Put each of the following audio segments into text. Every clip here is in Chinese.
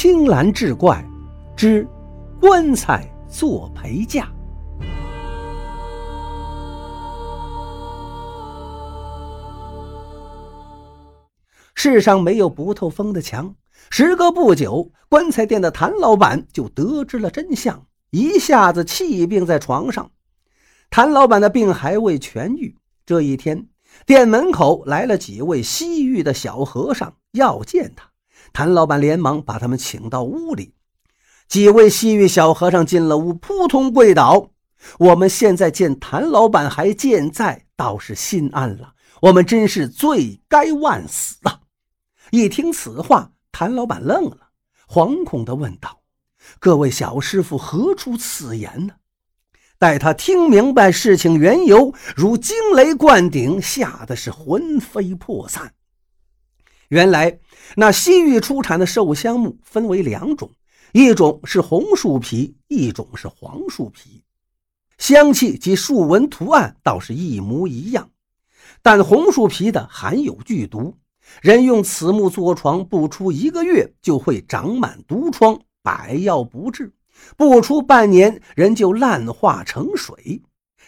青蓝志怪之棺材做陪嫁。世上没有不透风的墙。时隔不久，棺材店的谭老板就得知了真相，一下子气病在床上。谭老板的病还未痊愈。这一天，店门口来了几位西域的小和尚，要见他。谭老板连忙把他们请到屋里。几位西域小和尚进了屋，扑通跪倒：“我们现在见谭老板还健在，倒是心安了。我们真是罪该万死啊！”一听此话，谭老板愣了，惶恐地问道：“各位小师傅，何出此言呢？”待他听明白事情缘由，如惊雷灌顶，吓得是魂飞魄散。原来，那西域出产的寿香木分为两种，一种是红树皮，一种是黄树皮，香气及树纹图案倒是一模一样，但红树皮的含有剧毒。人用此木做床，不出一个月就会长满毒疮，百药不治；不出半年，人就烂化成水。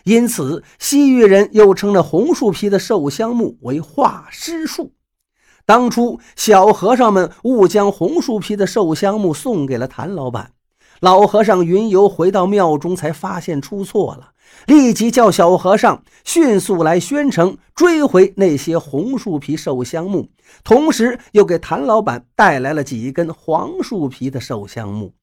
因此，西域人又称那红树皮的寿香木为化尸树。当初，小和尚们误将红树皮的寿香木送给了谭老板。老和尚云游回到庙中，才发现出错了，立即叫小和尚迅速来宣城追回那些红树皮寿香木，同时又给谭老板带来了几根黄树皮的寿香木。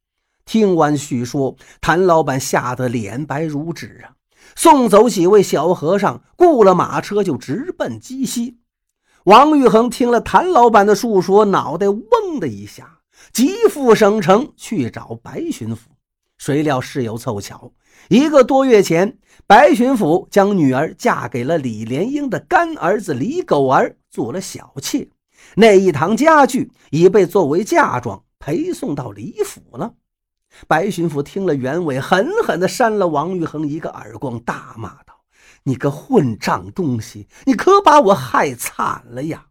听完叙说，谭老板吓得脸白如纸啊！送走几位小和尚，雇了马车就直奔鸡西。王玉恒听了谭老板的述说，脑袋嗡的一下。急赴省城去找白巡抚，谁料事有凑巧，一个多月前，白巡抚将女儿嫁给了李莲英的干儿子李狗儿做了小妾，那一堂家具已被作为嫁妆陪送到李府了。白巡抚听了原委，狠狠地扇了王玉恒一个耳光，大骂：“你个混账东西，你可把我害惨了呀！”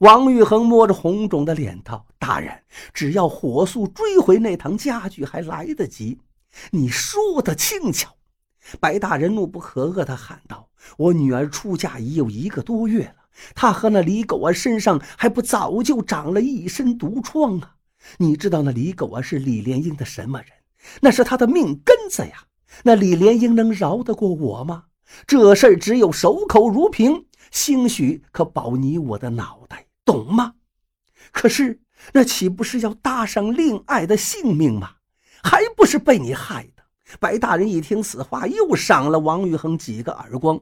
王玉衡摸着红肿的脸道：“大人，只要火速追回那堂家具，还来得及。”你说的轻巧。白大人怒不可遏地喊道：“我女儿出嫁已有一个多月了，她和那李狗儿身上还不早就长了一身毒疮啊！你知道那李狗儿是李莲英的什么人？那是他的命根子呀！那李莲英能饶得过我吗？这事儿只有守口如瓶。”兴许可保你我的脑袋，懂吗？可是那岂不是要搭上令爱的性命吗？还不是被你害的！白大人一听此话，又赏了王玉衡几个耳光。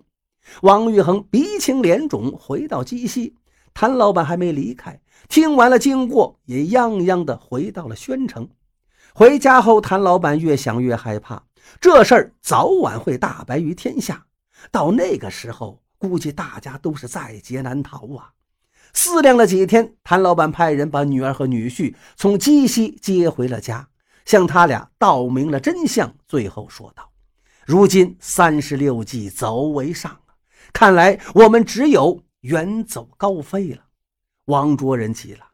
王玉衡鼻青脸肿，回到鸡西。谭老板还没离开，听完了经过，也泱泱的回到了宣城。回家后，谭老板越想越害怕，这事儿早晚会大白于天下。到那个时候，估计大家都是在劫难逃啊！思量了几天，谭老板派人把女儿和女婿从鸡西接回了家，向他俩道明了真相。最后说道：“如今三十六计，走为上啊！看来我们只有远走高飞了。”王卓人急了：“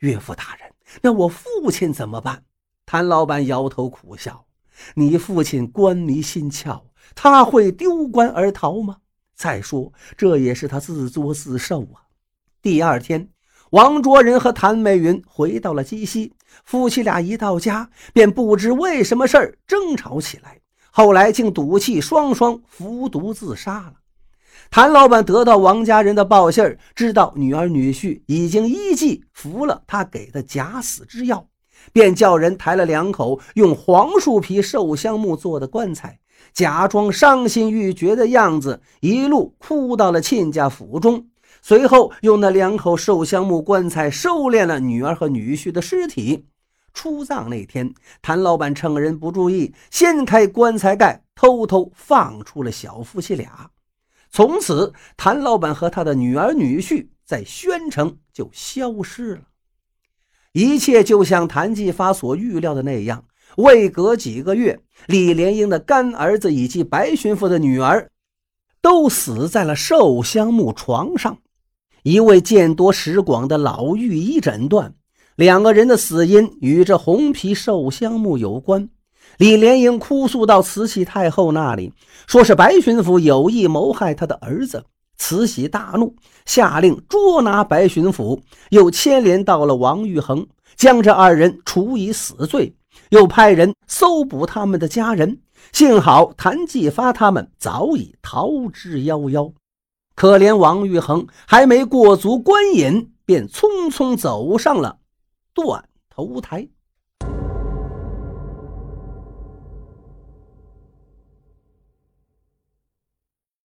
岳父大人，那我父亲怎么办？”谭老板摇头苦笑：“你父亲官迷心窍，他会丢官而逃吗？”再说，这也是他自作自受啊！第二天，王卓人和谭美云回到了鸡西，夫妻俩一到家，便不知为什么事儿争吵起来，后来竟赌气双双服毒自杀了。谭老板得到王家人的报信，知道女儿女婿已经依计服了他给的假死之药，便叫人抬了两口用黄树皮寿香木做的棺材。假装伤心欲绝的样子，一路哭到了亲家府中。随后用那两口寿香木棺材收敛了女儿和女婿的尸体。出葬那天，谭老板趁人不注意，掀开棺材盖，偷偷放出了小夫妻俩。从此，谭老板和他的女儿女婿在宣城就消失了。一切就像谭继发所预料的那样。未隔几个月，李莲英的干儿子以及白巡抚的女儿，都死在了寿香木床上。一位见多识广的老御医诊断，两个人的死因与这红皮寿香木有关。李莲英哭诉到慈禧太后那里，说是白巡抚有意谋害他的儿子。慈禧大怒，下令捉拿白巡抚，又牵连到了王玉衡，将这二人处以死罪，又派人搜捕他们的家人。幸好谭继发他们早已逃之夭夭。可怜王玉衡还没过足官瘾，便匆匆走上了断头台。